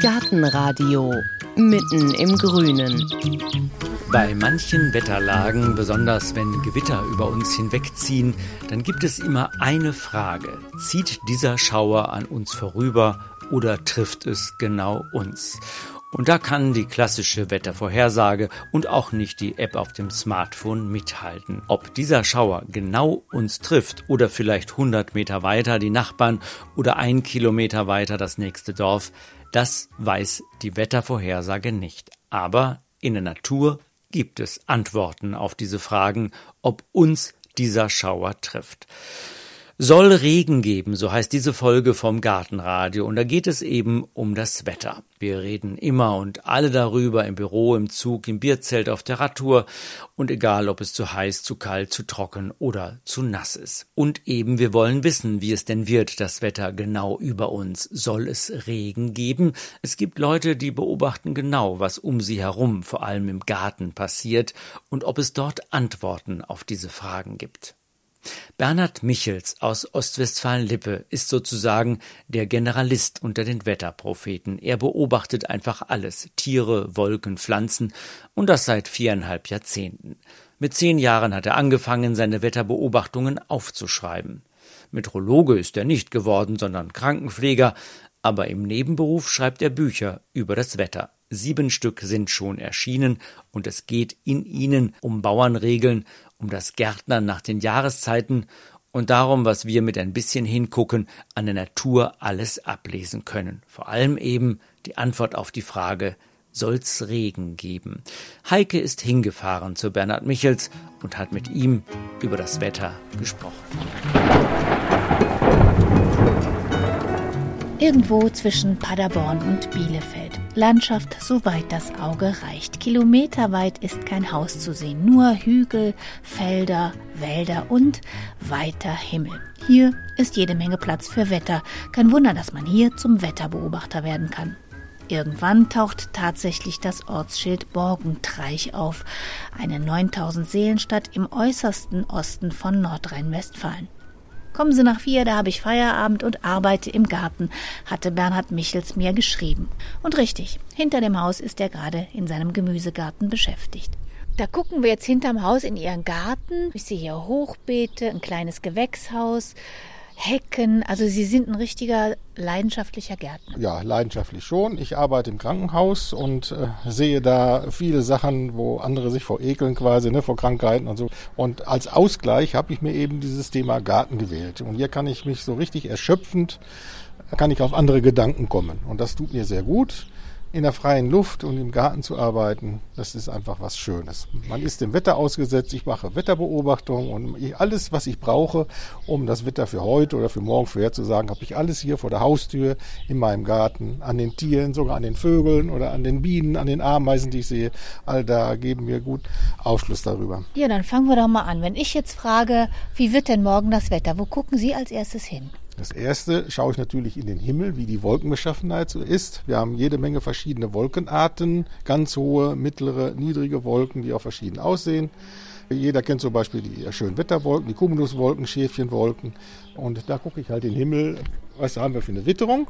Gartenradio mitten im Grünen. Bei manchen Wetterlagen, besonders wenn Gewitter über uns hinwegziehen, dann gibt es immer eine Frage. Zieht dieser Schauer an uns vorüber oder trifft es genau uns? Und da kann die klassische Wettervorhersage und auch nicht die App auf dem Smartphone mithalten. Ob dieser Schauer genau uns trifft oder vielleicht 100 Meter weiter die Nachbarn oder ein Kilometer weiter das nächste Dorf, das weiß die Wettervorhersage nicht. Aber in der Natur gibt es Antworten auf diese Fragen, ob uns dieser Schauer trifft soll Regen geben, so heißt diese Folge vom Gartenradio. Und da geht es eben um das Wetter. Wir reden immer und alle darüber im Büro, im Zug, im Bierzelt, auf der Radtour und egal, ob es zu heiß, zu kalt, zu trocken oder zu nass ist. Und eben, wir wollen wissen, wie es denn wird, das Wetter genau über uns. Soll es Regen geben? Es gibt Leute, die beobachten genau, was um sie herum, vor allem im Garten, passiert und ob es dort Antworten auf diese Fragen gibt. Bernhard Michels aus Ostwestfalen-Lippe ist sozusagen der Generalist unter den Wetterpropheten. Er beobachtet einfach alles, Tiere, Wolken, Pflanzen und das seit viereinhalb Jahrzehnten. Mit zehn Jahren hat er angefangen, seine Wetterbeobachtungen aufzuschreiben. Metrologe ist er nicht geworden, sondern Krankenpfleger, aber im Nebenberuf schreibt er Bücher über das Wetter. Sieben Stück sind schon erschienen und es geht in ihnen um Bauernregeln um das Gärtnern nach den Jahreszeiten und darum, was wir mit ein bisschen Hingucken an der Natur alles ablesen können. Vor allem eben die Antwort auf die Frage, soll's Regen geben? Heike ist hingefahren zu Bernhard Michels und hat mit ihm über das Wetter gesprochen. Irgendwo zwischen Paderborn und Bielefeld. Landschaft, soweit das Auge reicht. Kilometerweit ist kein Haus zu sehen, nur Hügel, Felder, Wälder und weiter Himmel. Hier ist jede Menge Platz für Wetter. Kein Wunder, dass man hier zum Wetterbeobachter werden kann. Irgendwann taucht tatsächlich das Ortsschild Borgentreich auf, eine 9000 Seelenstadt im äußersten Osten von Nordrhein-Westfalen. Kommen Sie nach vier, da habe ich Feierabend und arbeite im Garten, hatte Bernhard Michels mir geschrieben. Und richtig, hinter dem Haus ist er gerade in seinem Gemüsegarten beschäftigt. Da gucken wir jetzt hinterm Haus in Ihren Garten. Ich sehe hier Hochbeete, ein kleines Gewächshaus, Hecken. Also Sie sind ein richtiger leidenschaftlicher Gärtner. Ja, leidenschaftlich schon. Ich arbeite im Krankenhaus und äh, sehe da viele Sachen, wo andere sich vor ekeln quasi, ne, vor Krankheiten und so. Und als Ausgleich habe ich mir eben dieses Thema Garten gewählt. Und hier kann ich mich so richtig erschöpfend, kann ich auf andere Gedanken kommen. Und das tut mir sehr gut in der freien Luft und im Garten zu arbeiten, das ist einfach was Schönes. Man ist dem Wetter ausgesetzt, ich mache Wetterbeobachtungen und alles, was ich brauche, um das Wetter für heute oder für morgen vorherzusagen, habe ich alles hier vor der Haustür, in meinem Garten, an den Tieren, sogar an den Vögeln oder an den Bienen, an den Ameisen, die ich sehe. All da geben mir gut Aufschluss darüber. Ja, dann fangen wir doch mal an. Wenn ich jetzt frage, wie wird denn morgen das Wetter, wo gucken Sie als erstes hin? Das erste schaue ich natürlich in den Himmel, wie die Wolkenbeschaffenheit so ist. Wir haben jede Menge verschiedene Wolkenarten, ganz hohe, mittlere, niedrige Wolken, die auch verschieden aussehen. Jeder kennt zum Beispiel die schönen Wetterwolken, die Cumuluswolken, Schäfchenwolken. Und da gucke ich halt in den Himmel, was haben wir für eine Witterung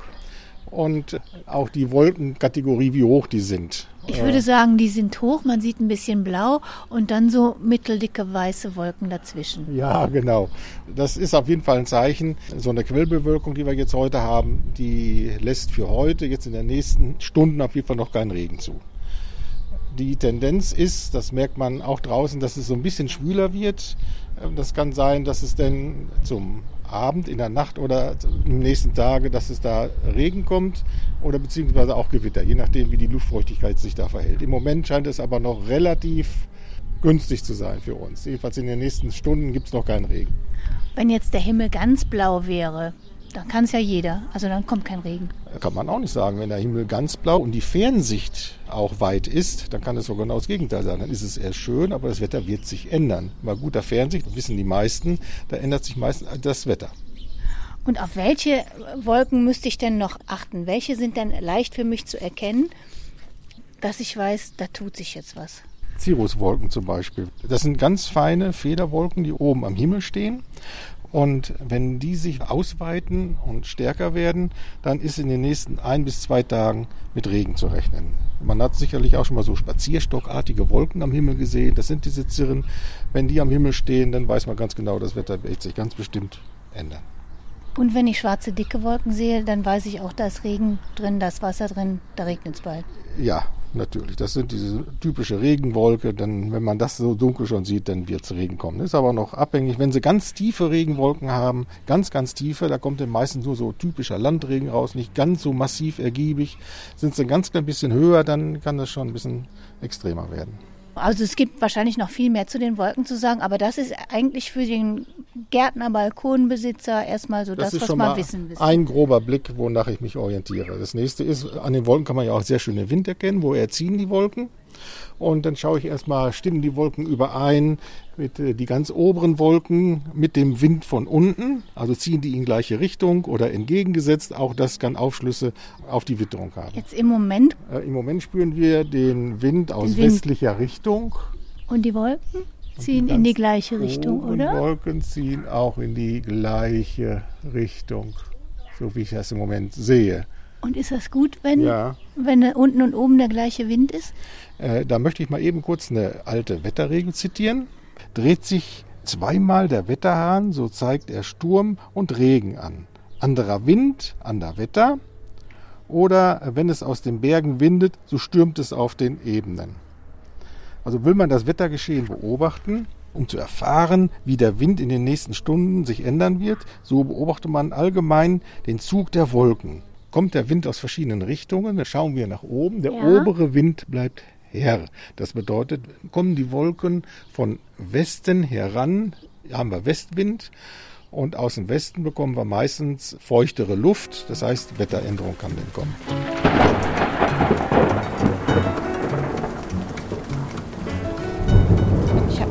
und auch die Wolkenkategorie, wie hoch die sind. Ich würde sagen, die sind hoch, man sieht ein bisschen blau und dann so mitteldicke weiße Wolken dazwischen. Ja, genau. Das ist auf jeden Fall ein Zeichen. So eine Quellbewölkung, die wir jetzt heute haben, die lässt für heute, jetzt in den nächsten Stunden auf jeden Fall noch keinen Regen zu. Die Tendenz ist, das merkt man auch draußen, dass es so ein bisschen schwüler wird. Das kann sein, dass es denn zum Abend, in der Nacht oder im nächsten Tage, dass es da Regen kommt oder beziehungsweise auch Gewitter, je nachdem, wie die Luftfeuchtigkeit sich da verhält. Im Moment scheint es aber noch relativ günstig zu sein für uns. Jedenfalls in den nächsten Stunden gibt es noch keinen Regen. Wenn jetzt der Himmel ganz blau wäre, dann kann es ja jeder. Also dann kommt kein Regen. Kann man auch nicht sagen. Wenn der Himmel ganz blau und die Fernsicht auch weit ist, dann kann es sogar genau das Gegenteil sein. Dann ist es eher schön, aber das Wetter wird sich ändern. Bei guter Fernsicht, wissen die meisten, da ändert sich meistens das Wetter. Und auf welche Wolken müsste ich denn noch achten? Welche sind denn leicht für mich zu erkennen, dass ich weiß, da tut sich jetzt was? Cirruswolken zum Beispiel. Das sind ganz feine Federwolken, die oben am Himmel stehen Und wenn die sich ausweiten und stärker werden, dann ist in den nächsten ein bis zwei Tagen mit Regen zu rechnen. Man hat sicherlich auch schon mal so spazierstockartige Wolken am Himmel gesehen. Das sind diese Zirren. Wenn die am Himmel stehen, dann weiß man ganz genau, das Wetter wird sich ganz bestimmt ändern. Und wenn ich schwarze, dicke Wolken sehe, dann weiß ich auch, da ist Regen drin, da ist Wasser drin, da regnet es bald. Ja, natürlich. Das sind diese typische Regenwolke. Denn wenn man das so dunkel schon sieht, dann wird es Regen kommen. Ist aber noch abhängig. Wenn sie ganz tiefe Regenwolken haben, ganz, ganz tiefe, da kommt dann meistens nur so typischer Landregen raus, nicht ganz so massiv ergiebig. Sind sie ganz klein bisschen höher, dann kann das schon ein bisschen extremer werden. Also es gibt wahrscheinlich noch viel mehr zu den Wolken zu sagen, aber das ist eigentlich für den Gärtner, Balkonbesitzer erstmal so das, das was man wissen will. Ein grober Blick, wonach ich mich orientiere. Das nächste ist, an den Wolken kann man ja auch sehr schön den Wind erkennen, woher ziehen die Wolken. Und dann schaue ich erstmal, stimmen die Wolken überein mit äh, die ganz oberen Wolken mit dem Wind von unten, also ziehen die in gleiche Richtung oder entgegengesetzt. Auch das kann Aufschlüsse auf die Witterung haben. Jetzt im Moment Äh, Im Moment spüren wir den Wind aus Den Wind. westlicher Richtung. und die Wolken ziehen in die gleiche Richtung, oder? Wolken ziehen auch in die gleiche Richtung, so wie ich das im Moment sehe. Und ist das gut, wenn, Ja. wenn unten und oben der gleiche Wind ist? Äh, da möchte ich mal eben kurz eine alte Wetterregel zitieren. Dreht sich zweimal der Wetterhahn, so zeigt er Sturm und Regen an. Anderer Wind, ander Wetter. Oder wenn es aus den Bergen windet, so stürmt es auf den Ebenen. Also will man das Wettergeschehen beobachten, um zu erfahren, wie der Wind in den nächsten Stunden sich ändern wird, so beobachtet man allgemein den Zug der Wolken. Kommt der Wind aus verschiedenen Richtungen, dann schauen wir nach oben, der Ja. obere Wind bleibt her. Das bedeutet, kommen die Wolken von Westen heran, haben wir Westwind und aus dem Westen bekommen wir meistens feuchtere Luft, das heißt Wetteränderung kann dann kommen.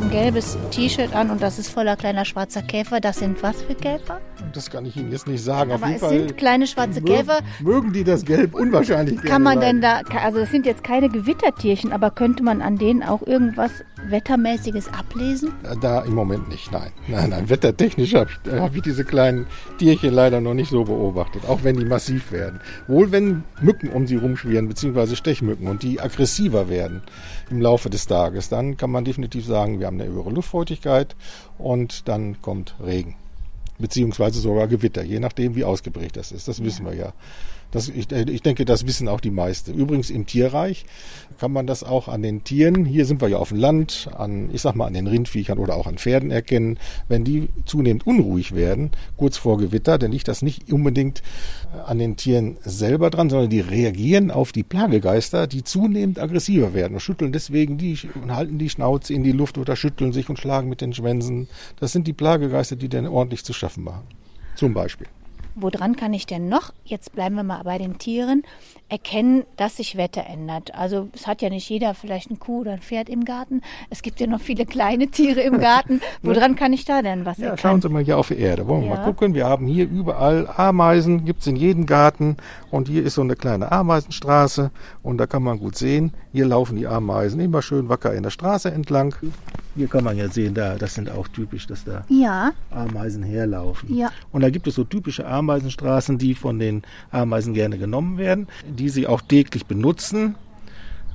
Gelbes T-Shirt an und das ist voller kleiner schwarzer Käfer. Das sind was für Käfer? Das kann ich Ihnen jetzt nicht sagen. Aber es Fall sind kleine schwarze Käfer. Mögen die das Gelb unwahrscheinlich Kann man denn da, also es sind jetzt keine Gewittertierchen, aber könnte man an denen auch irgendwas Wettermäßiges ablesen? Da im Moment nicht, nein. Nein, nein, wettertechnisch habe ich, hab ich diese kleinen Tierchen leider noch nicht so beobachtet, auch wenn die massiv werden. Wohl wenn Mücken um sie rumschwirren, beziehungsweise Stechmücken und die aggressiver werden im Laufe des Tages, dann kann man definitiv sagen, wir haben eine höhere Luftfeuchtigkeit und dann kommt Regen. Beziehungsweise sogar Gewitter, je nachdem, wie ausgeprägt das ist. Das wissen wir ja. Das, ich, ich denke, das wissen auch die meisten. Übrigens im Tierreich kann man das auch an den Tieren, hier sind wir ja auf dem Land, an, ich sag mal, an den Rindviechern oder auch an Pferden erkennen, wenn die zunehmend unruhig werden, kurz vor Gewitter, dann liegt das nicht unbedingt äh, an den Tieren selber dran, sondern die reagieren auf die Plagegeister, die zunehmend aggressiver werden und schütteln deswegen die und halten die Schnauze in die Luft oder schütteln sich und schlagen mit den Schwänzen. Das sind die Plagegeister, die dann ordentlich zu schaffen machen. Zum Beispiel. Woran kann ich denn noch, jetzt bleiben wir mal bei den Tieren, erkennen, dass sich Wetter ändert? Also es hat ja nicht jeder vielleicht eine Kuh oder ein Pferd im Garten. Es gibt ja noch viele kleine Tiere im Garten. Woran kann ich da denn was Ja, erkennen? schauen Sie mal hier auf die Erde. Wollen wir Ja. mal gucken? Wir haben hier überall Ameisen, gibt's in jedem Garten. Und hier ist so eine kleine Ameisenstraße. Und da kann man gut sehen, hier laufen die Ameisen immer schön wacker in der Straße entlang. Hier kann man ja sehen, da, das sind auch typisch, dass da Ja, Ameisen herlaufen. Ja. Und da gibt es so typische Ameisenstraßen, die von den Ameisen gerne genommen werden, die sie auch täglich benutzen.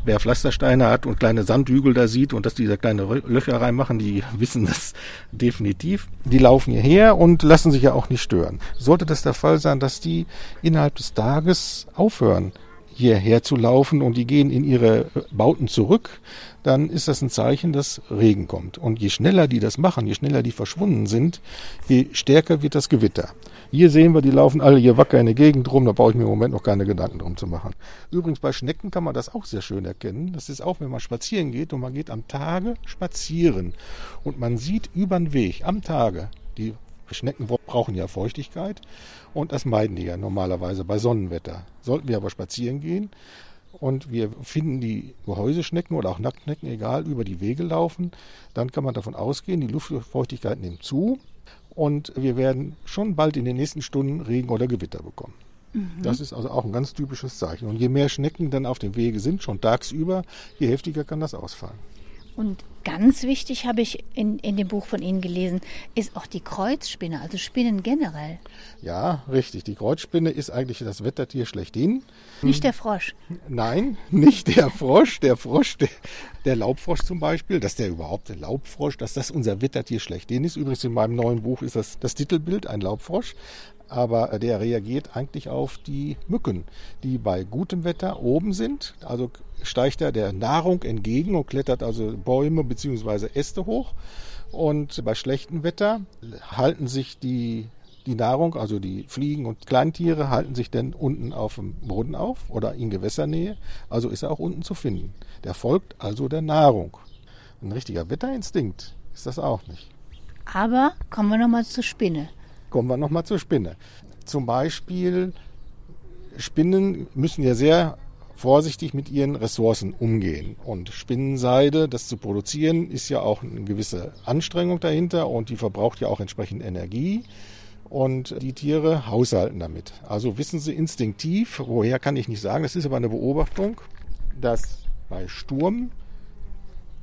Wer Pflastersteine hat und kleine Sandhügel da sieht und dass die da kleine Löcher reinmachen, die wissen das definitiv. Die laufen hierher und lassen sich ja auch nicht stören. Sollte das der Fall sein, dass die innerhalb des Tages aufhören, hierher zu laufen und die gehen in ihre Bauten zurück, dann ist das ein Zeichen, dass Regen kommt. Und je schneller die das machen, je schneller die verschwunden sind, je stärker wird das Gewitter. Hier sehen wir, die laufen alle hier wacker in der Gegend rum, da brauche ich mir im Moment noch keine Gedanken drum zu machen. Übrigens bei Schnecken kann man das auch sehr schön erkennen. Das ist auch, wenn man spazieren geht und man geht am Tage spazieren und man sieht über den Weg am Tage, die Schnecken brauchen ja Feuchtigkeit und das meiden die ja normalerweise bei Sonnenwetter. Sollten wir aber spazieren gehen und wir finden die Gehäuseschnecken oder auch Nacktschnecken, egal, über die Wege laufen, dann kann man davon ausgehen, die Luftfeuchtigkeit nimmt zu und wir werden schon bald in den nächsten Stunden Regen oder Gewitter bekommen. Das ist also auch ein ganz typisches Zeichen. Und je mehr Schnecken dann auf dem Wege sind, schon tagsüber, je heftiger kann das ausfallen. Und ganz wichtig habe ich in, in dem Buch von Ihnen gelesen, ist auch die Kreuzspinne, also Spinnen generell. Ja, richtig. Die Kreuzspinne ist eigentlich das Wettertier schlechthin. Nicht der Frosch. Nein, nicht der Frosch. Der Frosch, der, der Laubfrosch zum Beispiel, dass der überhaupt der Laubfrosch, dass das unser Wettertier schlechthin ist. Übrigens in meinem neuen Buch ist das das Titelbild, ein Laubfrosch aber der reagiert eigentlich auf die Mücken, die bei gutem Wetter oben sind. Also steigt er der Nahrung entgegen und klettert also Bäume bzw. Äste hoch. Und bei schlechtem Wetter halten sich die, die Nahrung, also die Fliegen und Kleintiere, halten sich dann unten auf dem Boden auf oder in Gewässernähe. Also ist er auch unten zu finden. Der folgt also der Nahrung. Ein richtiger Wetterinstinkt ist das auch nicht. Aber kommen wir nochmal zur Spinne. Kommen wir nochmal zur Spinne. Zum Beispiel, Spinnen müssen ja sehr vorsichtig mit ihren Ressourcen umgehen. Und Spinnenseide, das zu produzieren, ist ja auch eine gewisse Anstrengung dahinter und die verbraucht ja auch entsprechend Energie. Und die Tiere haushalten damit. Also wissen sie instinktiv, woher kann ich nicht sagen, das ist aber eine Beobachtung, dass bei Sturm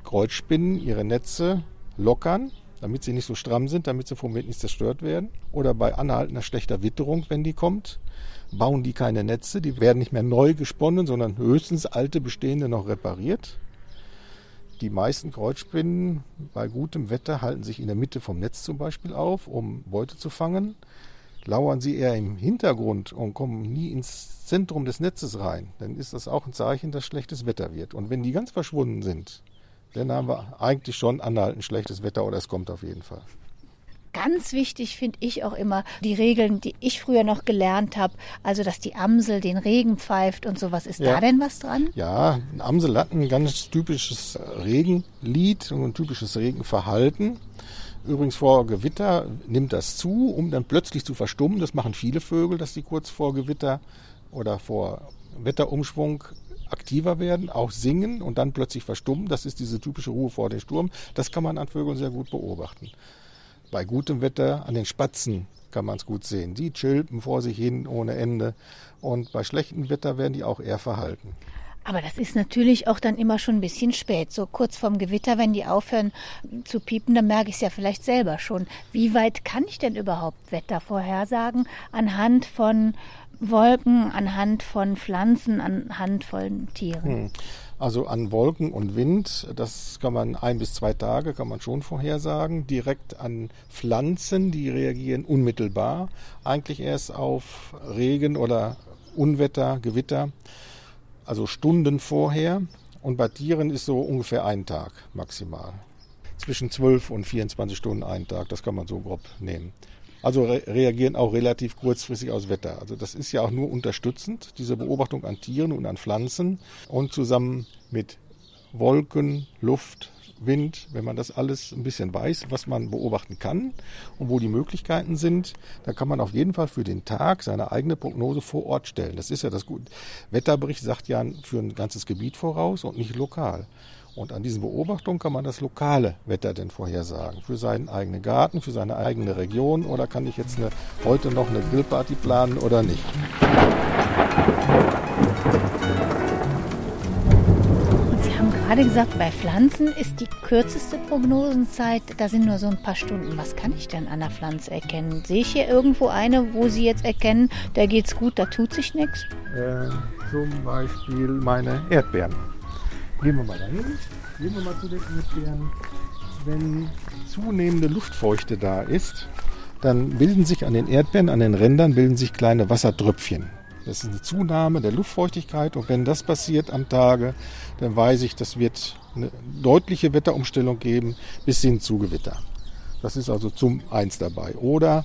Kreuzspinnen ihre Netze lockern damit sie nicht so stramm sind, damit sie vom Wind nicht zerstört werden. Oder bei anhaltender schlechter Witterung, wenn die kommt, bauen die keine Netze, die werden nicht mehr neu gesponnen, sondern höchstens alte bestehende noch repariert. Die meisten Kreuzspinnen bei gutem Wetter halten sich in der Mitte vom Netz zum Beispiel auf, um Beute zu fangen. Lauern sie eher im Hintergrund und kommen nie ins Zentrum des Netzes rein, dann ist das auch ein Zeichen, dass schlechtes Wetter wird. Und wenn die ganz verschwunden sind, dann haben wir eigentlich schon anhaltend schlechtes Wetter oder es kommt auf jeden Fall. Ganz wichtig finde ich auch immer die Regeln, die ich früher noch gelernt habe. Also, dass die Amsel den Regen pfeift und sowas. Ist ja. da denn was dran? Ja, ein Amsel hat ein ganz typisches Regenlied und ein typisches Regenverhalten. Übrigens vor Gewitter nimmt das zu, um dann plötzlich zu verstummen. Das machen viele Vögel, dass sie kurz vor Gewitter oder vor Wetterumschwung aktiver werden, auch singen und dann plötzlich verstummen. Das ist diese typische Ruhe vor dem Sturm. Das kann man an Vögeln sehr gut beobachten. Bei gutem Wetter an den Spatzen kann man es gut sehen. Die chilpen vor sich hin ohne Ende. Und bei schlechtem Wetter werden die auch eher verhalten. Aber das ist natürlich auch dann immer schon ein bisschen spät. So kurz vorm Gewitter, wenn die aufhören zu piepen, dann merke ich es ja vielleicht selber schon. Wie weit kann ich denn überhaupt Wetter vorhersagen anhand von Wolken, anhand von Pflanzen, anhand von Tieren? Hm. Also an Wolken und Wind, das kann man ein bis zwei Tage, kann man schon vorhersagen. Direkt an Pflanzen, die reagieren unmittelbar. Eigentlich erst auf Regen oder Unwetter, Gewitter, also Stunden vorher. Und bei Tieren ist so ungefähr ein Tag maximal. Zwischen 12 und 24 Stunden ein Tag, das kann man so grob nehmen. Also re reagieren auch relativ kurzfristig aus Wetter. Also das ist ja auch nur unterstützend, diese Beobachtung an Tieren und an Pflanzen und zusammen mit Wolken, Luft, Wind, wenn man das alles ein bisschen weiß, was man beobachten kann und wo die Möglichkeiten sind, dann kann man auf jeden Fall für den Tag seine eigene Prognose vor Ort stellen. Das ist ja das Gute. Wetterbericht sagt ja für ein ganzes Gebiet voraus und nicht lokal. Und an diesen Beobachtungen kann man das lokale Wetter denn vorhersagen. Für seinen eigenen Garten, für seine eigene Region oder kann ich jetzt eine, heute noch eine Grillparty planen oder nicht. Und Sie haben gerade gesagt, bei Pflanzen ist die kürzeste Prognosenzeit, da sind nur so ein paar Stunden. Was kann ich denn an der Pflanze erkennen? Sehe ich hier irgendwo eine, wo Sie jetzt erkennen, da geht's gut, da tut sich nichts? Äh, zum Beispiel meine Erdbeeren. Gehen wir mal dahin. Gehen wir mal zu den Erdbeeren. Wenn zunehmende Luftfeuchte da ist, dann bilden sich an den Erdbeeren, an den Rändern, bilden sich kleine Wassertröpfchen. Das ist eine Zunahme der Luftfeuchtigkeit und wenn das passiert am Tage, dann weiß ich, das wird eine deutliche Wetterumstellung geben bis hin zu Gewitter. Das ist also zum Eins dabei. Oder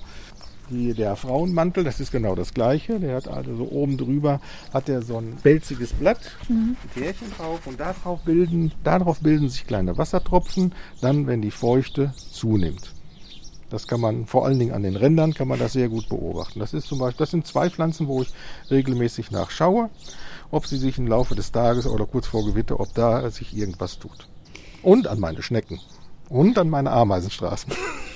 die, der Frauenmantel, das ist genau das gleiche. Der hat also so oben drüber hat er so ein pelziges Blatt, mhm. ein Härchen drauf und darauf bilden, darauf bilden sich kleine Wassertropfen, dann wenn die Feuchte zunimmt. Das kann man vor allen Dingen an den Rändern kann man das sehr gut beobachten. Das ist zum Beispiel, das sind zwei Pflanzen, wo ich regelmäßig nachschaue, ob sie sich im Laufe des Tages oder kurz vor Gewitter, ob da sich irgendwas tut. Und an meine Schnecken und an meine Ameisenstraßen.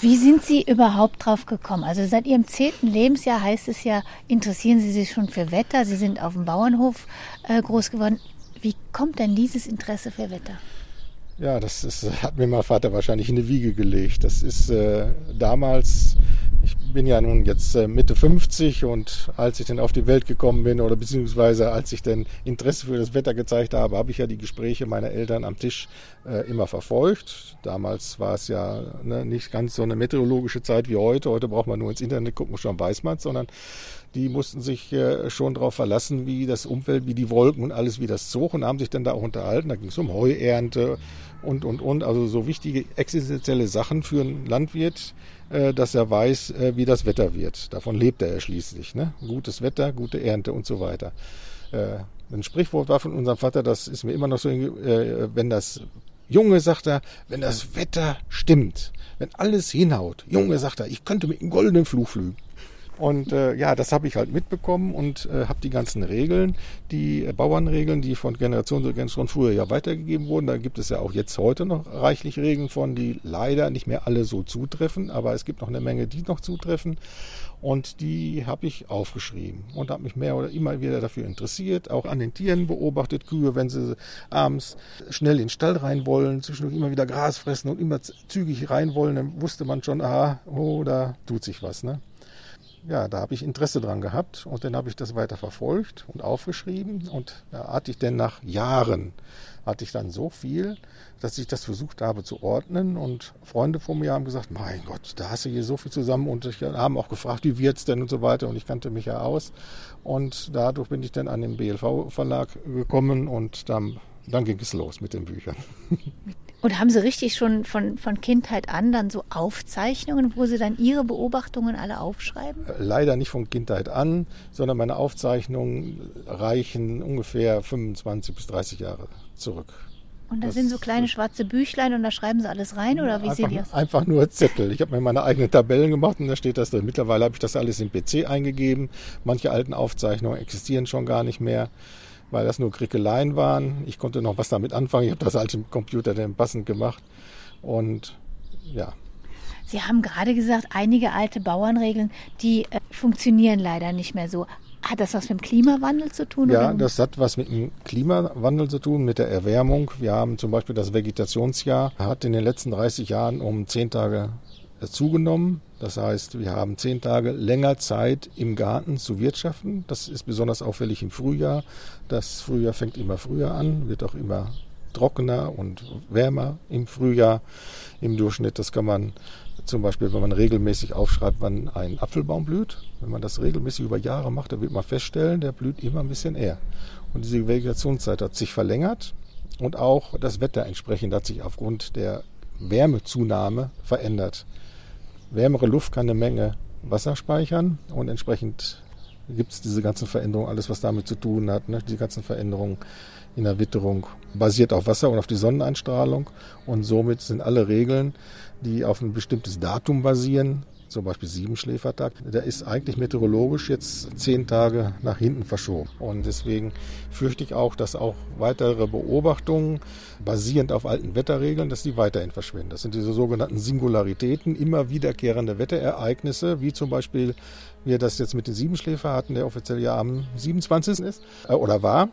Wie sind Sie überhaupt drauf gekommen? Also seit Ihrem zehnten Lebensjahr heißt es ja, interessieren Sie sich schon für Wetter. Sie sind auf dem Bauernhof äh, groß geworden. Wie kommt denn dieses Interesse für Wetter? Ja, das ist, hat mir mein Vater wahrscheinlich in die Wiege gelegt. Das ist äh, damals, ich bin ja nun jetzt äh, Mitte 50 und als ich dann auf die Welt gekommen bin oder beziehungsweise als ich dann Interesse für das Wetter gezeigt habe, habe ich ja die Gespräche meiner Eltern am Tisch äh, immer verfolgt. Damals war es ja ne, nicht ganz so eine meteorologische Zeit wie heute. Heute braucht man nur ins Internet gucken, schon weiß man sondern die mussten sich äh, schon darauf verlassen, wie das Umfeld, wie die Wolken und alles, wie das zog und haben sich dann da auch unterhalten. Da ging es um Heuernte und, und, und. Also so wichtige existenzielle Sachen für einen Landwirt, äh, dass er weiß, äh, wie das Wetter wird. Davon lebt er ja schließlich. Ne? Gutes Wetter, gute Ernte und so weiter. Ein Sprichwort war von unserem Vater, das ist mir immer noch so, wenn das Junge, sagt er, wenn das Wetter stimmt, wenn alles hinhaut, Junge, sagt er, ich könnte mit einem goldenen Fluch flügen. Und äh, ja, das habe ich halt mitbekommen und äh, habe die ganzen Regeln, die äh, Bauernregeln, die von Generation zu Generation früher ja weitergegeben wurden. Da gibt es ja auch jetzt heute noch reichlich Regeln von, die leider nicht mehr alle so zutreffen, aber es gibt noch eine Menge, die noch zutreffen. Und die habe ich aufgeschrieben und habe mich mehr oder immer wieder dafür interessiert, auch an den Tieren beobachtet, Kühe, wenn sie abends schnell in den Stall rein wollen, zwischendurch immer wieder Gras fressen und immer zügig rein wollen, dann wusste man schon, aha, oh, da tut sich was. Ne? Ja, da habe ich Interesse dran gehabt und dann habe ich das weiter verfolgt und aufgeschrieben und da hatte ich dann nach Jahren hatte ich dann so viel, dass ich das versucht habe zu ordnen und Freunde von mir haben gesagt, mein Gott, da hast du hier so viel zusammen und haben auch gefragt, wie wird's denn und so weiter und ich kannte mich ja aus und dadurch bin ich dann an den BLV Verlag gekommen und dann, dann ging es los mit den Büchern. Und haben Sie richtig schon von, von Kindheit an dann so Aufzeichnungen, wo Sie dann Ihre Beobachtungen alle aufschreiben? Leider nicht von Kindheit an, sondern meine Aufzeichnungen reichen ungefähr 25 bis 30 Jahre zurück. Und da das sind so kleine schwarze Büchlein und da schreiben Sie alles rein oder wie sehen die aus? Einfach nur Zettel. Ich habe mir meine eigenen Tabellen gemacht und da steht das drin. Mittlerweile habe ich das alles im PC eingegeben. Manche alten Aufzeichnungen existieren schon gar nicht mehr weil das nur Krickeleien waren. Ich konnte noch was damit anfangen. Ich habe das halt im Computer dann passend gemacht. Und ja. Sie haben gerade gesagt, einige alte Bauernregeln, die äh, funktionieren leider nicht mehr so. Hat das was mit dem Klimawandel zu tun? Ja, oder? das hat was mit dem Klimawandel zu tun, mit der Erwärmung. Wir haben zum Beispiel das Vegetationsjahr, hat in den letzten 30 Jahren um 10 Tage zugenommen. Das heißt, wir haben zehn Tage länger Zeit im Garten zu wirtschaften. Das ist besonders auffällig im Frühjahr. Das Frühjahr fängt immer früher an, wird auch immer trockener und wärmer im Frühjahr im Durchschnitt. Das kann man zum Beispiel, wenn man regelmäßig aufschreibt, wann ein Apfelbaum blüht. Wenn man das regelmäßig über Jahre macht, dann wird man feststellen, der blüht immer ein bisschen eher. Und diese Vegetationszeit hat sich verlängert und auch das Wetter entsprechend hat sich aufgrund der Wärmezunahme verändert wärmere Luft kann eine Menge Wasser speichern und entsprechend gibt es diese ganzen Veränderungen, alles was damit zu tun hat, ne? die ganzen Veränderungen in der Witterung basiert auf Wasser und auf die Sonneneinstrahlung und somit sind alle Regeln, die auf ein bestimmtes Datum basieren, zum Beispiel Siebenschläfertag, der ist eigentlich meteorologisch jetzt zehn Tage nach hinten verschoben. Und deswegen fürchte ich auch, dass auch weitere Beobachtungen basierend auf alten Wetterregeln, dass die weiterhin verschwinden. Das sind diese sogenannten Singularitäten, immer wiederkehrende Wetterereignisse, wie zum Beispiel wir das jetzt mit den Siebenschläfer hatten, der offiziell ja am 27. ist äh, oder war.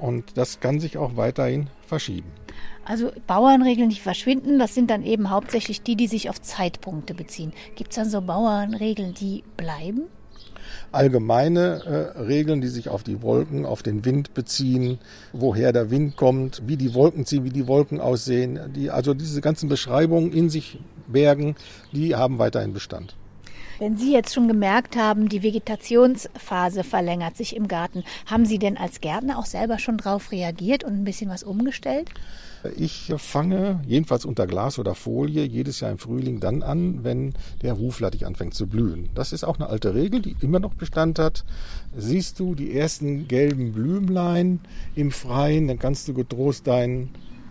Und das kann sich auch weiterhin verschieben. Also Bauernregeln, die verschwinden, das sind dann eben hauptsächlich die, die sich auf Zeitpunkte beziehen. Gibt es dann so Bauernregeln, die bleiben? allgemeine äh, Regeln, die sich auf die Wolken, auf den Wind beziehen, woher der Wind kommt, wie die Wolken ziehen, wie die Wolken aussehen, die, also diese ganzen Beschreibungen in sich bergen, die haben weiterhin Bestand. Wenn Sie jetzt schon gemerkt haben, die Vegetationsphase verlängert sich im Garten, haben Sie denn als Gärtner auch selber schon darauf reagiert und ein bisschen was umgestellt? Ich fange jedenfalls unter Glas oder Folie jedes Jahr im Frühling dann an, wenn der Huflattich anfängt zu blühen. Das ist auch eine alte Regel, die immer noch Bestand hat. Siehst du die ersten gelben Blümlein im Freien, dann kannst du getrost deinen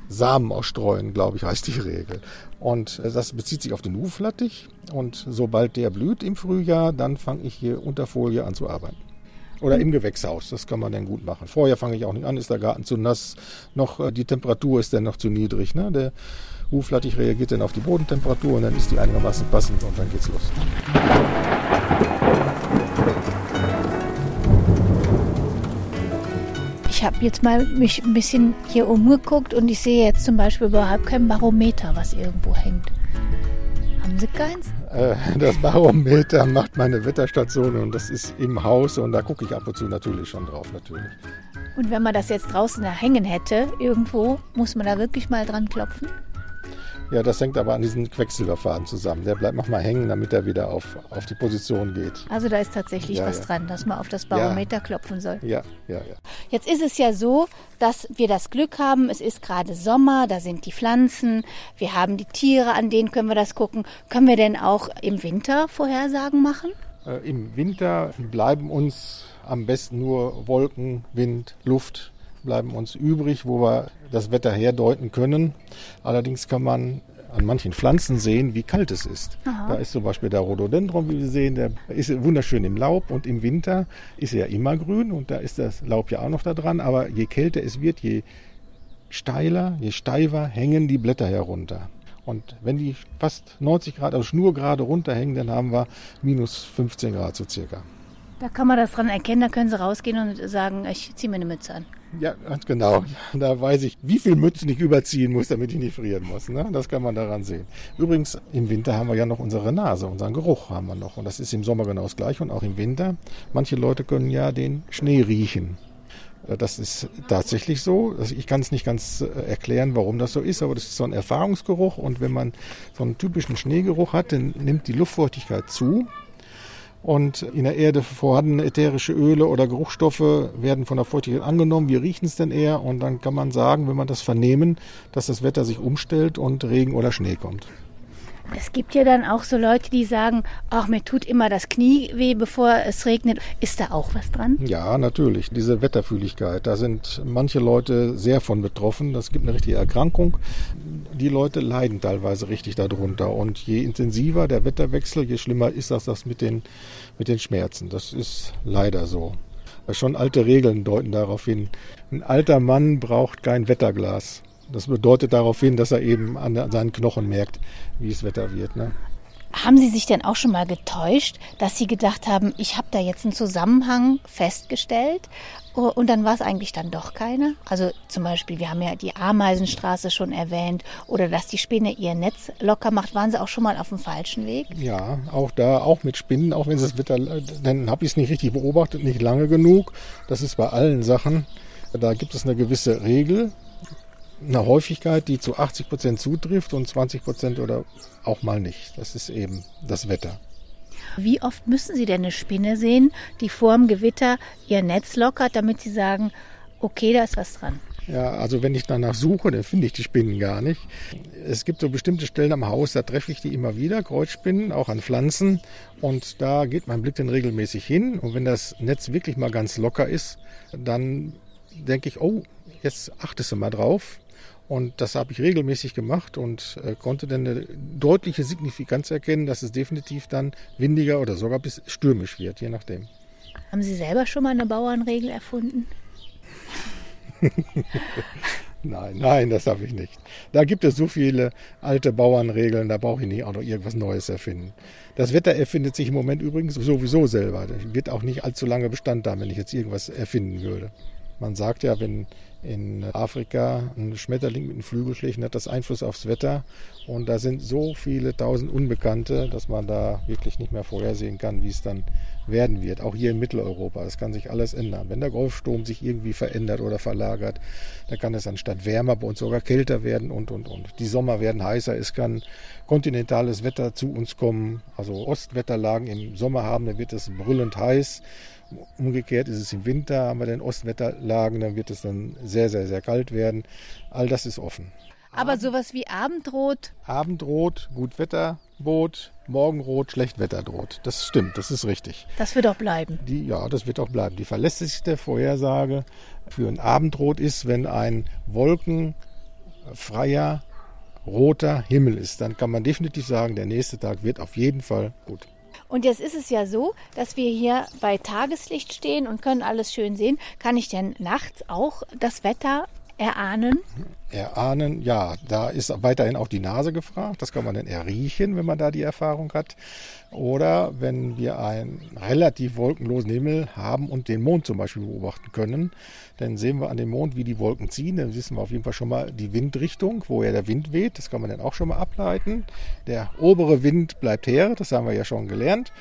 Samen ausstreuen, glaube ich, heißt die Regel. Und das bezieht sich auf den Huflattich. Und sobald der blüht im Frühjahr, dann fange ich hier unter Folie an zu arbeiten. Oder im Gewächshaus, das kann man dann gut machen. Vorher fange ich auch nicht an, ist der Garten zu nass, noch äh, die Temperatur ist dann noch zu niedrig. Ne? Der Huflattich reagiert dann auf die Bodentemperatur und dann ist die einigermaßen passend und dann geht's los. Ich habe jetzt mal mich ein bisschen hier umgeguckt und ich sehe jetzt zum Beispiel überhaupt kein Barometer, was irgendwo hängt. Haben Sie keins? Äh, das Barometer macht meine Wetterstation und das ist im Haus und da gucke ich ab und zu natürlich schon drauf, natürlich. Und wenn man das jetzt draußen da hängen hätte, irgendwo, muss man da wirklich mal dran klopfen? Ja, das hängt aber an diesen Quecksilberfaden zusammen. Der bleibt nochmal hängen, damit er wieder auf, auf die Position geht. Also da ist tatsächlich Ja, was ja. dran, dass man auf das Barometer klopfen soll. Ja, ja, ja. Jetzt ist es ja so, dass wir das Glück haben, es ist gerade Sommer, da sind die Pflanzen, wir haben die Tiere, an denen können wir das gucken. Können wir denn auch im Winter Vorhersagen machen? Äh, Im Winter bleiben uns am besten nur Wolken, Wind, Luft bleiben uns übrig, wo wir das Wetter herdeuten können. Allerdings kann man an manchen Pflanzen sehen, wie kalt es ist. Da ist zum Beispiel der Rhododendron, wie wir sehen, der ist wunderschön im Laub und im Winter ist er ja immer grün und da ist das Laub ja auch noch da dran. Aber je kälter es wird, je steiler, je steifer hängen die Blätter herunter. Und wenn die fast 90 Grad, also schnurgerade runterhängen, dann haben wir minus 15 Grad so circa. Da kann man das dran erkennen, da können Sie rausgehen und sagen, ich ziehe mir eine Mütze an. Ja, ganz genau. Da weiß ich, wie viel Mützen ich überziehen muss, damit ich nicht frieren muss. Ne? Das kann man daran sehen. Übrigens, im Winter haben wir ja noch unsere Nase, unseren Geruch haben wir noch. Und das ist im Sommer genau das gleiche und auch im Winter. Manche Leute können ja den Schnee riechen. Äh, Das ist tatsächlich so. Also Ich kann es nicht ganz äh, erklären, warum das so ist, aber das ist so ein Erfahrungsgeruch. Und wenn man so einen typischen Schneegeruch hat, dann nimmt die Luftfeuchtigkeit zu. Und in der Erde vorhandene ätherische Öle oder Geruchsstoffe werden von der Feuchtigkeit angenommen. Wir riechen es dann eher und dann kann man sagen, wenn man das vernehmen, dass das Wetter sich umstellt und Regen oder Schnee kommt. Es gibt ja dann auch so Leute, die sagen, ach, mir tut immer das Knie weh, bevor es regnet. Ist da auch was dran? Ja, natürlich. Diese Wetterfühligkeit, da sind manche Leute sehr von betroffen. Das gibt eine richtige Erkrankung. Die Leute leiden teilweise richtig darunter. Und je intensiver der Wetterwechsel, je schlimmer ist das, das mit den, mit den Schmerzen. Das ist leider so. Schon alte Regeln deuten darauf hin. Ein alter Mann braucht kein Wetterglas. Das bedeutet darauf hin, dass er eben an seinen Knochen merkt, wie es Wetter wird. Ne? Haben Sie sich denn auch schon mal getäuscht, dass Sie gedacht haben, ich habe da jetzt einen Zusammenhang festgestellt und dann war es eigentlich dann doch keiner? Also zum Beispiel, wir haben ja die Ameisenstraße schon erwähnt oder dass die Spinne ihr Netz locker macht. Waren Sie auch schon mal auf dem falschen Weg? Ja, auch da, auch mit Spinnen, auch wenn es das Wetter, dann habe ich es nicht richtig beobachtet, nicht lange genug. Das ist bei allen Sachen. Da gibt es eine gewisse Regel, eine Häufigkeit, die zu 80 Prozent zutrifft und 20 Prozent oder auch mal nicht. Das ist eben das Wetter. Wie oft müssen Sie denn eine Spinne sehen, die vor dem Gewitter ihr Netz lockert, damit Sie sagen, okay, da ist was dran? Ja, also wenn ich danach suche, dann finde ich die Spinnen gar nicht. Es gibt so bestimmte Stellen am Haus, da treffe ich die immer wieder, Kreuzspinnen, auch an Pflanzen. Und da geht mein Blick dann regelmäßig hin. Und wenn das Netz wirklich mal ganz locker ist, dann denke ich, oh, jetzt achtest du mal drauf. Und das habe ich regelmäßig gemacht und äh, konnte dann eine deutliche Signifikanz erkennen, dass es definitiv dann windiger oder sogar bis stürmisch wird, je nachdem. Haben Sie selber schon mal eine Bauernregel erfunden? Nein, nein, das habe ich nicht. Da gibt es so viele alte Bauernregeln, da brauche ich nicht auch noch irgendwas Neues erfinden. Das Wetter erfindet sich im Moment übrigens sowieso selber. Das wird auch nicht allzu lange Bestand haben, wenn ich jetzt irgendwas erfinden würde. Man sagt ja, wenn in Afrika ein Schmetterling mit einem Flügel schlägt, hat das Einfluss aufs Wetter. Und da sind so viele tausend Unbekannte, dass man da wirklich nicht mehr vorhersehen kann, wie es dann werden wird. Auch hier in Mitteleuropa. Das kann sich alles ändern. Wenn der Golfstrom sich irgendwie verändert oder verlagert, dann kann es anstatt wärmer bei uns sogar kälter werden und, und, und. Die Sommer werden heißer. Es kann kontinentales Wetter zu uns kommen. Also Ostwetterlagen im Sommer haben, dann wird es brüllend heiß. Umgekehrt ist es im Winter, haben wir dann Ostwetterlagen, dann wird es dann sehr, sehr, sehr kalt werden. All das ist offen. Aber sowas wie Abendrot, Abendrot, Gutwetterboot, Morgenrot, Schlechtwetterdroht. Das stimmt, das ist richtig. das wird auch bleiben. Die, ja, das wird auch bleiben. Die verlässlichste Vorhersage für ein Abendrot ist, wenn ein wolkenfreier, roter Himmel ist. Dann kann man definitiv sagen, der nächste Tag wird auf jeden Fall gut. Und jetzt ist es ja so, dass wir hier bei Tageslicht stehen und können alles schön sehen. Kann ich denn nachts auch das Wetter Erahnen? Erahnen, ja, da ist weiterhin auch die Nase gefragt. Das kann man dann erriechen, wenn man da die Erfahrung hat. Oder wenn wir einen relativ wolkenlosen Himmel haben und den Mond zum Beispiel beobachten können, dann sehen wir an dem Mond, wie die Wolken ziehen. Dann wissen wir auf jeden Fall schon mal die Windrichtung, woher der Wind weht. Das kann man dann auch schon mal ableiten. Der obere Wind bleibt her, das haben wir ja schon gelernt.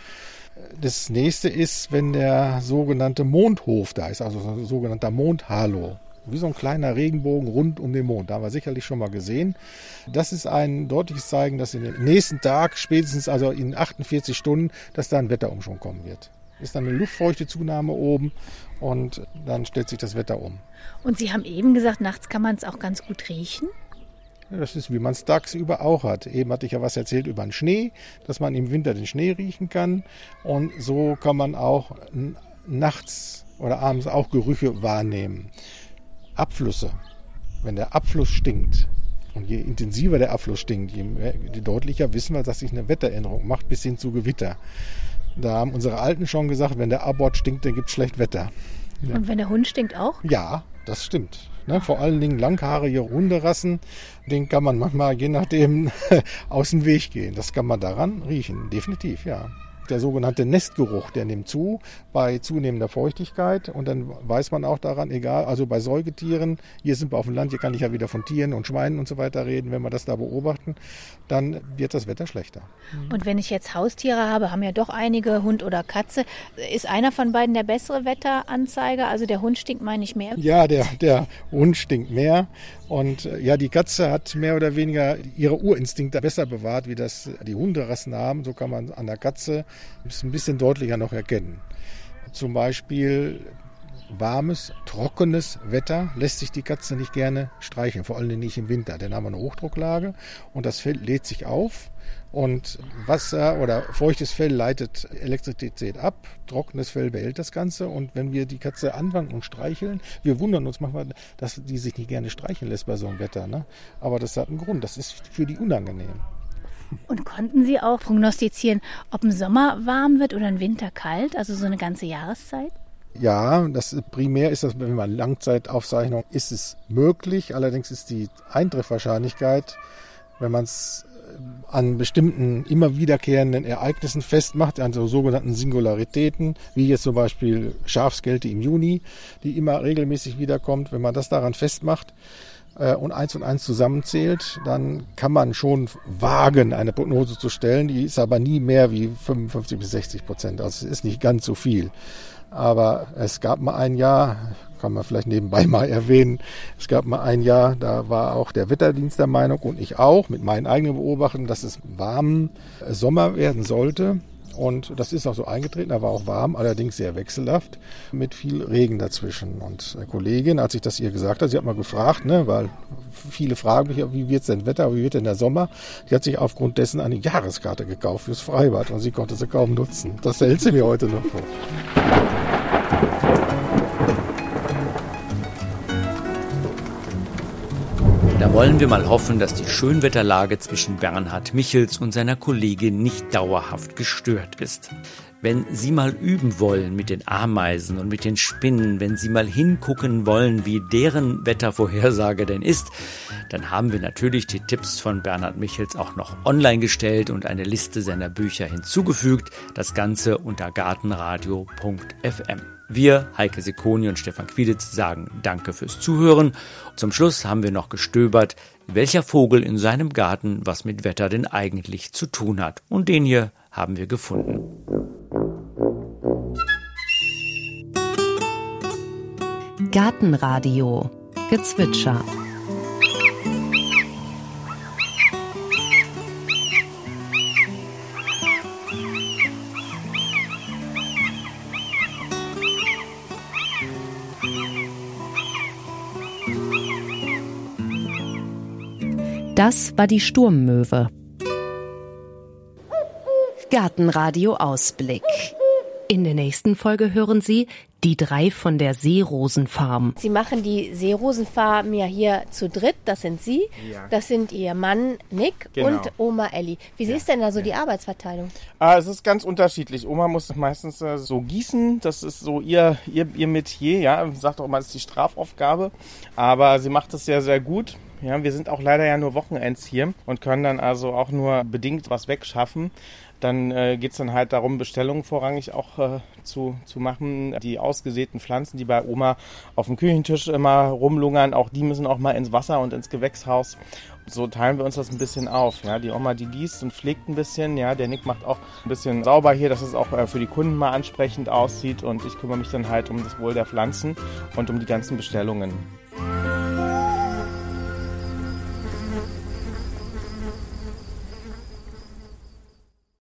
Das nächste ist, wenn der sogenannte Mondhof da ist, also ein sogenannter Mondhalo wie so ein kleiner Regenbogen rund um den Mond. Da haben wir sicherlich schon mal gesehen. Das ist ein deutliches Zeichen, dass in den nächsten Tag, spätestens also in 48 Stunden, dass da ein Wetterumschwung kommen wird. Ist dann eine luftfeuchte Zunahme oben und dann stellt sich das Wetter um. Und Sie haben eben gesagt, nachts kann man es auch ganz gut riechen. Ja, das ist, wie man es tagsüber auch hat. Eben hatte ich ja was erzählt über den Schnee, dass man im Winter den Schnee riechen kann. Und so kann man auch nachts oder abends auch Gerüche wahrnehmen. Abflüsse, wenn der Abfluss stinkt, und je intensiver der Abfluss stinkt, je, mehr, je deutlicher wissen wir, dass sich eine Wetteränderung macht bis hin zu Gewitter. Da haben unsere Alten schon gesagt, wenn der Abort stinkt, dann gibt es schlecht Wetter. Ja. Und wenn der Hund stinkt auch? Ja, das stimmt. Ne, vor allen Dingen langhaarige Hunderassen, den kann man manchmal je nachdem aus dem Weg gehen. Das kann man daran riechen, definitiv, ja der sogenannte Nestgeruch, der nimmt zu bei zunehmender Feuchtigkeit und dann weiß man auch daran, egal, also bei Säugetieren, hier sind wir auf dem Land, hier kann ich ja wieder von Tieren und Schweinen und so weiter reden, wenn wir das da beobachten, dann wird das Wetter schlechter. Und wenn ich jetzt Haustiere habe, haben ja doch einige, Hund oder Katze, ist einer von beiden der bessere Wetteranzeiger? Also der Hund stinkt, meine ich, mehr? Ja, der, der Hund stinkt mehr und äh, ja, die Katze hat mehr oder weniger ihre Urinstinkte besser bewahrt, wie das die Hunderassen haben. So kann man an der Katze es ein bisschen deutlicher noch erkennen. Zum Beispiel warmes, trockenes Wetter lässt sich die Katze nicht gerne streicheln, vor allem nicht im Winter. Dann haben wir eine Hochdrucklage und das Fell lädt sich auf und Wasser oder feuchtes Fell leitet Elektrizität ab, trockenes Fell behält das Ganze und wenn wir die Katze anfangen und streicheln, wir wundern uns manchmal, dass die sich nicht gerne streicheln lässt bei so einem Wetter. Ne? Aber das hat einen Grund, das ist für die unangenehm. Und konnten Sie auch prognostizieren, ob im Sommer warm wird oder im Winter kalt, also so eine ganze Jahreszeit? Ja, das primär ist das, wenn man Langzeitaufzeichnung, ist es möglich. Allerdings ist die Eintreffwahrscheinlichkeit, wenn man es an bestimmten immer wiederkehrenden Ereignissen festmacht, an so sogenannten Singularitäten, wie jetzt zum Beispiel Schafskälte im Juni, die immer regelmäßig wiederkommt, wenn man das daran festmacht, äh, und eins und eins zusammenzählt, dann kann man schon wagen, eine Prognose zu stellen. Die ist aber nie mehr wie 55 bis 60 Prozent. Also es ist nicht ganz so viel. Aber es gab mal ein Jahr, kann man vielleicht nebenbei mal erwähnen, es gab mal ein Jahr, da war auch der Wetterdienst der Meinung und ich auch mit meinen eigenen Beobachtungen, dass es warm Sommer werden sollte. Und das ist auch so eingetreten, da war auch warm, allerdings sehr wechselhaft, mit viel Regen dazwischen. Und eine Kollegin, als ich das ihr gesagt habe, sie hat mal gefragt, ne, weil viele fragen mich, wie wird denn Wetter, wie wird denn der Sommer? Die hat sich aufgrund dessen eine Jahreskarte gekauft fürs Freibad und sie konnte sie kaum nutzen. Das hält sie mir heute noch vor. Da wollen wir mal hoffen, dass die Schönwetterlage zwischen Bernhard Michels und seiner Kollegin nicht dauerhaft gestört ist. Wenn Sie mal üben wollen mit den Ameisen und mit den Spinnen, wenn Sie mal hingucken wollen, wie deren Wettervorhersage denn ist, dann haben wir natürlich die Tipps von Bernhard Michels auch noch online gestellt und eine Liste seiner Bücher hinzugefügt. Das Ganze unter gartenradio.fm. Wir, Heike Sekoni und Stefan Quieditz, sagen Danke fürs Zuhören. Zum Schluss haben wir noch gestöbert, welcher Vogel in seinem Garten was mit Wetter denn eigentlich zu tun hat. Und den hier haben wir gefunden. Gartenradio Gezwitscher Das war die Sturmmöwe. Gartenradio Ausblick. In der nächsten Folge hören Sie Die drei von der Seerosenfarm. Sie machen die Seerosenfarm ja hier zu dritt. Das sind Sie, ja. das sind Ihr Mann Nick genau. und Oma Elli. Wie ja. ist denn da so die Arbeitsverteilung? Ah, es ist ganz unterschiedlich. Oma muss meistens äh, so gießen. Das ist so ihr, ihr, ihr Metier. Ja, sagt auch mal, das ist die Strafaufgabe. Aber sie macht es sehr, sehr gut. Ja, wir sind auch leider ja nur Wochenends hier und können dann also auch nur bedingt was wegschaffen. Dann äh, geht es dann halt darum, Bestellungen vorrangig auch äh, zu, zu machen. Die ausgesäten Pflanzen, die bei Oma auf dem Küchentisch immer rumlungern, auch die müssen auch mal ins Wasser und ins Gewächshaus. So teilen wir uns das ein bisschen auf. Ja, die Oma, die gießt und pflegt ein bisschen. Ja, der Nick macht auch ein bisschen sauber hier, dass es auch äh, für die Kunden mal ansprechend aussieht. Und ich kümmere mich dann halt um das Wohl der Pflanzen und um die ganzen Bestellungen.